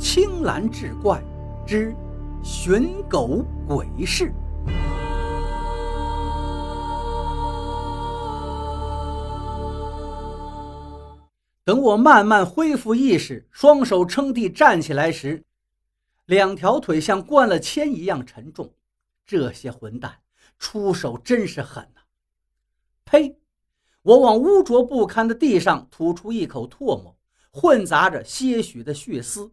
青蓝志怪之寻狗鬼事。等我慢慢恢复意识，双手撑地站起来时，两条腿像灌了铅一样沉重。这些混蛋出手真是狠呐！呸！我往污浊不堪的地上吐出一口唾沫，混杂着些许的血丝。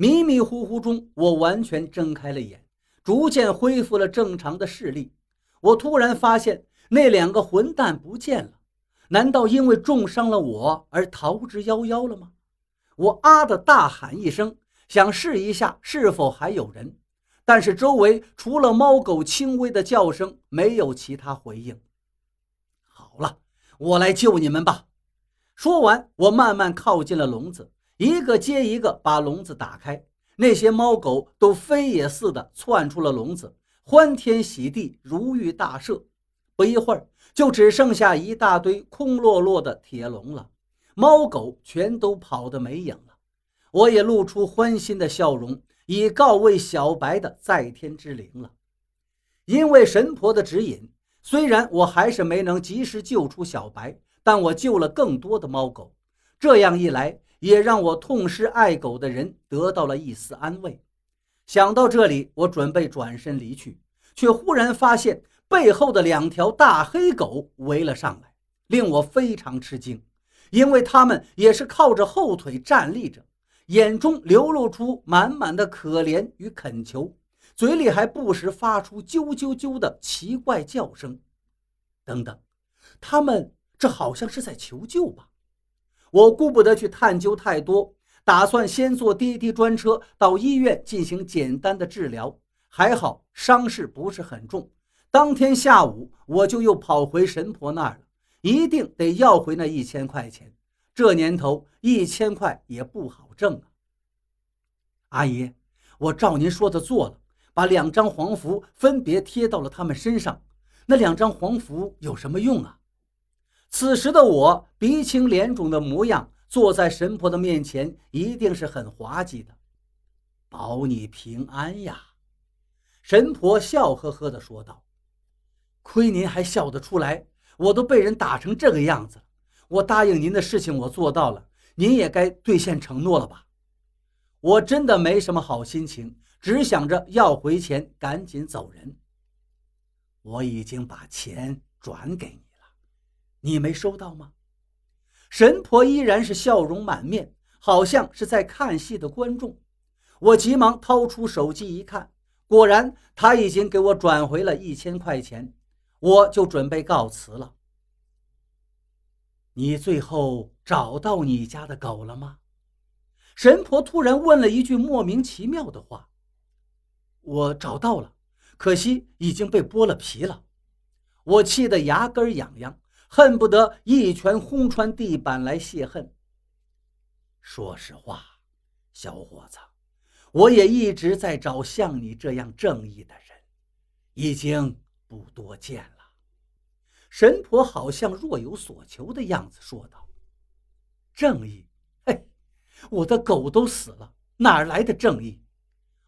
迷迷糊糊中，我完全睁开了眼，逐渐恢复了正常的视力。我突然发现那两个混蛋不见了。难道因为重伤了我而逃之夭夭了吗？我啊的大喊一声，想试一下是否还有人，但是周围除了猫狗轻微的叫声，没有其他回应。好了，我来救你们吧。说完，我慢慢靠近了笼子，一个接一个把笼子打开。那些猫狗都飞也似的窜出了笼子，欢天喜地，如遇大赦。不一会儿，就只剩下一大堆空落落的铁笼了，猫狗全都跑得没影了。我也露出欢欣的笑容，以告慰小白的在天之灵了。因为神婆的指引，虽然我还是没能及时救出小白，但我救了更多的猫狗。这样一来，也让我痛失爱狗的人得到了一丝安慰。想到这里，我准备转身离去，却忽然发现。背后的两条大黑狗围了上来，令我非常吃惊，因为它们也是靠着后腿站立着，眼中流露出满满的可怜与恳求，嘴里还不时发出啾啾啾的奇怪叫声。等等，它们这好像是在求救吧？我顾不得去探究太多，打算先坐滴滴专车到医院进行简单的治疗。还好伤势不是很重。当天下午，我就又跑回神婆那儿了，一定得要回那一千块钱。这年头，一千块也不好挣啊。阿姨，我照您说的做了，把两张黄符分别贴到了他们身上。那两张黄符有什么用啊？此时的我鼻青脸肿的模样，坐在神婆的面前，一定是很滑稽的。保你平安呀！神婆笑呵呵地说道。亏您还笑得出来，我都被人打成这个样子了。我答应您的事情我做到了，您也该兑现承诺了吧？我真的没什么好心情，只想着要回钱，赶紧走人。我已经把钱转给你，你没收到吗？神婆依然是笑容满面，好像是在看戏的观众。我急忙掏出手机一看，果然他已经给我转回了一千块钱。我就准备告辞了。你最后找到你家的狗了吗？神婆突然问了一句莫名其妙的话。我找到了，可惜已经被剥了皮了。我气得牙根痒痒，恨不得一拳轰穿地板来泄恨。说实话，小伙子，我也一直在找像你这样正义的人，已经。不多见了，神婆好像若有所求的样子说道：“正义？嘿，我的狗都死了，哪来的正义？”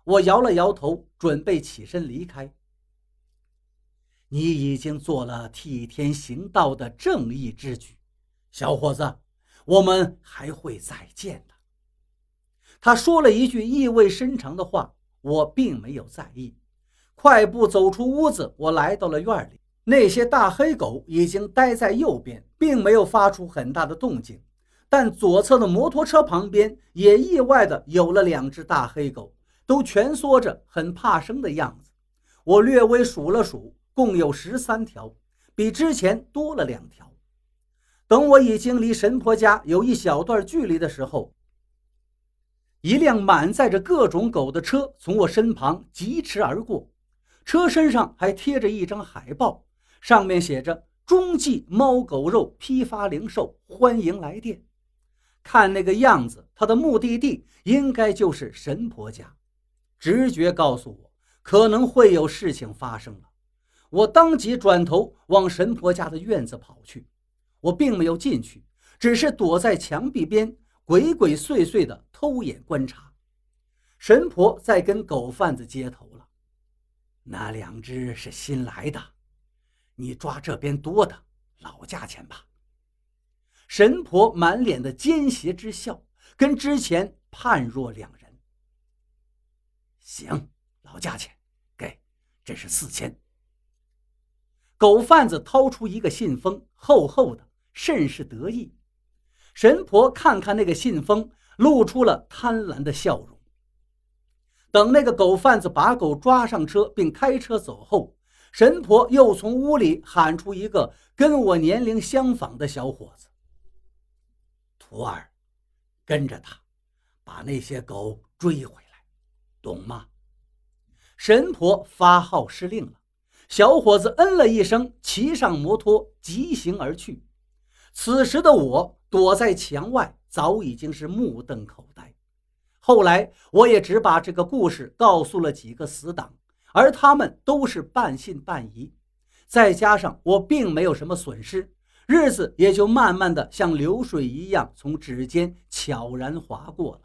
我摇了摇头，准备起身离开。你已经做了替天行道的正义之举，小伙子，我们还会再见的。他说了一句意味深长的话，我并没有在意。快步走出屋子，我来到了院里。那些大黑狗已经待在右边，并没有发出很大的动静。但左侧的摩托车旁边也意外的有了两只大黑狗，都蜷缩着，很怕生的样子。我略微数了数，共有十三条，比之前多了两条。等我已经离神婆家有一小段距离的时候，一辆满载着各种狗的车从我身旁疾驰而过。车身上还贴着一张海报，上面写着“中记猫狗肉批发零售，欢迎来电”。看那个样子，他的目的地应该就是神婆家。直觉告诉我，可能会有事情发生了。我当即转头往神婆家的院子跑去。我并没有进去，只是躲在墙壁边，鬼鬼祟祟地偷眼观察。神婆在跟狗贩子接头了。那两只是新来的，你抓这边多的老价钱吧。神婆满脸的奸邪之笑，跟之前判若两人。行，老价钱，给，这是四千。狗贩子掏出一个信封，厚厚的，甚是得意。神婆看看那个信封，露出了贪婪的笑容。等那个狗贩子把狗抓上车，并开车走后，神婆又从屋里喊出一个跟我年龄相仿的小伙子：“徒儿，跟着他，把那些狗追回来，懂吗？”神婆发号施令了，小伙子嗯了一声，骑上摩托疾行而去。此时的我躲在墙外，早已经是目瞪口呆。后来，我也只把这个故事告诉了几个死党，而他们都是半信半疑。再加上我并没有什么损失，日子也就慢慢的像流水一样从指尖悄然划过了。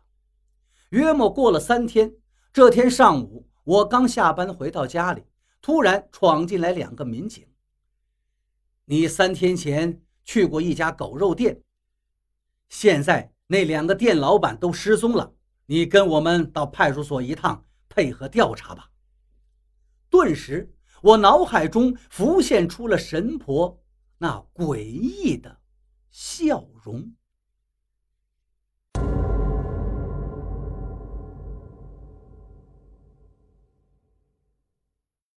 约莫过了三天，这天上午，我刚下班回到家里，突然闯进来两个民警。你三天前去过一家狗肉店，现在那两个店老板都失踪了。你跟我们到派出所一趟，配合调查吧。顿时，我脑海中浮现出了神婆那诡异的笑容。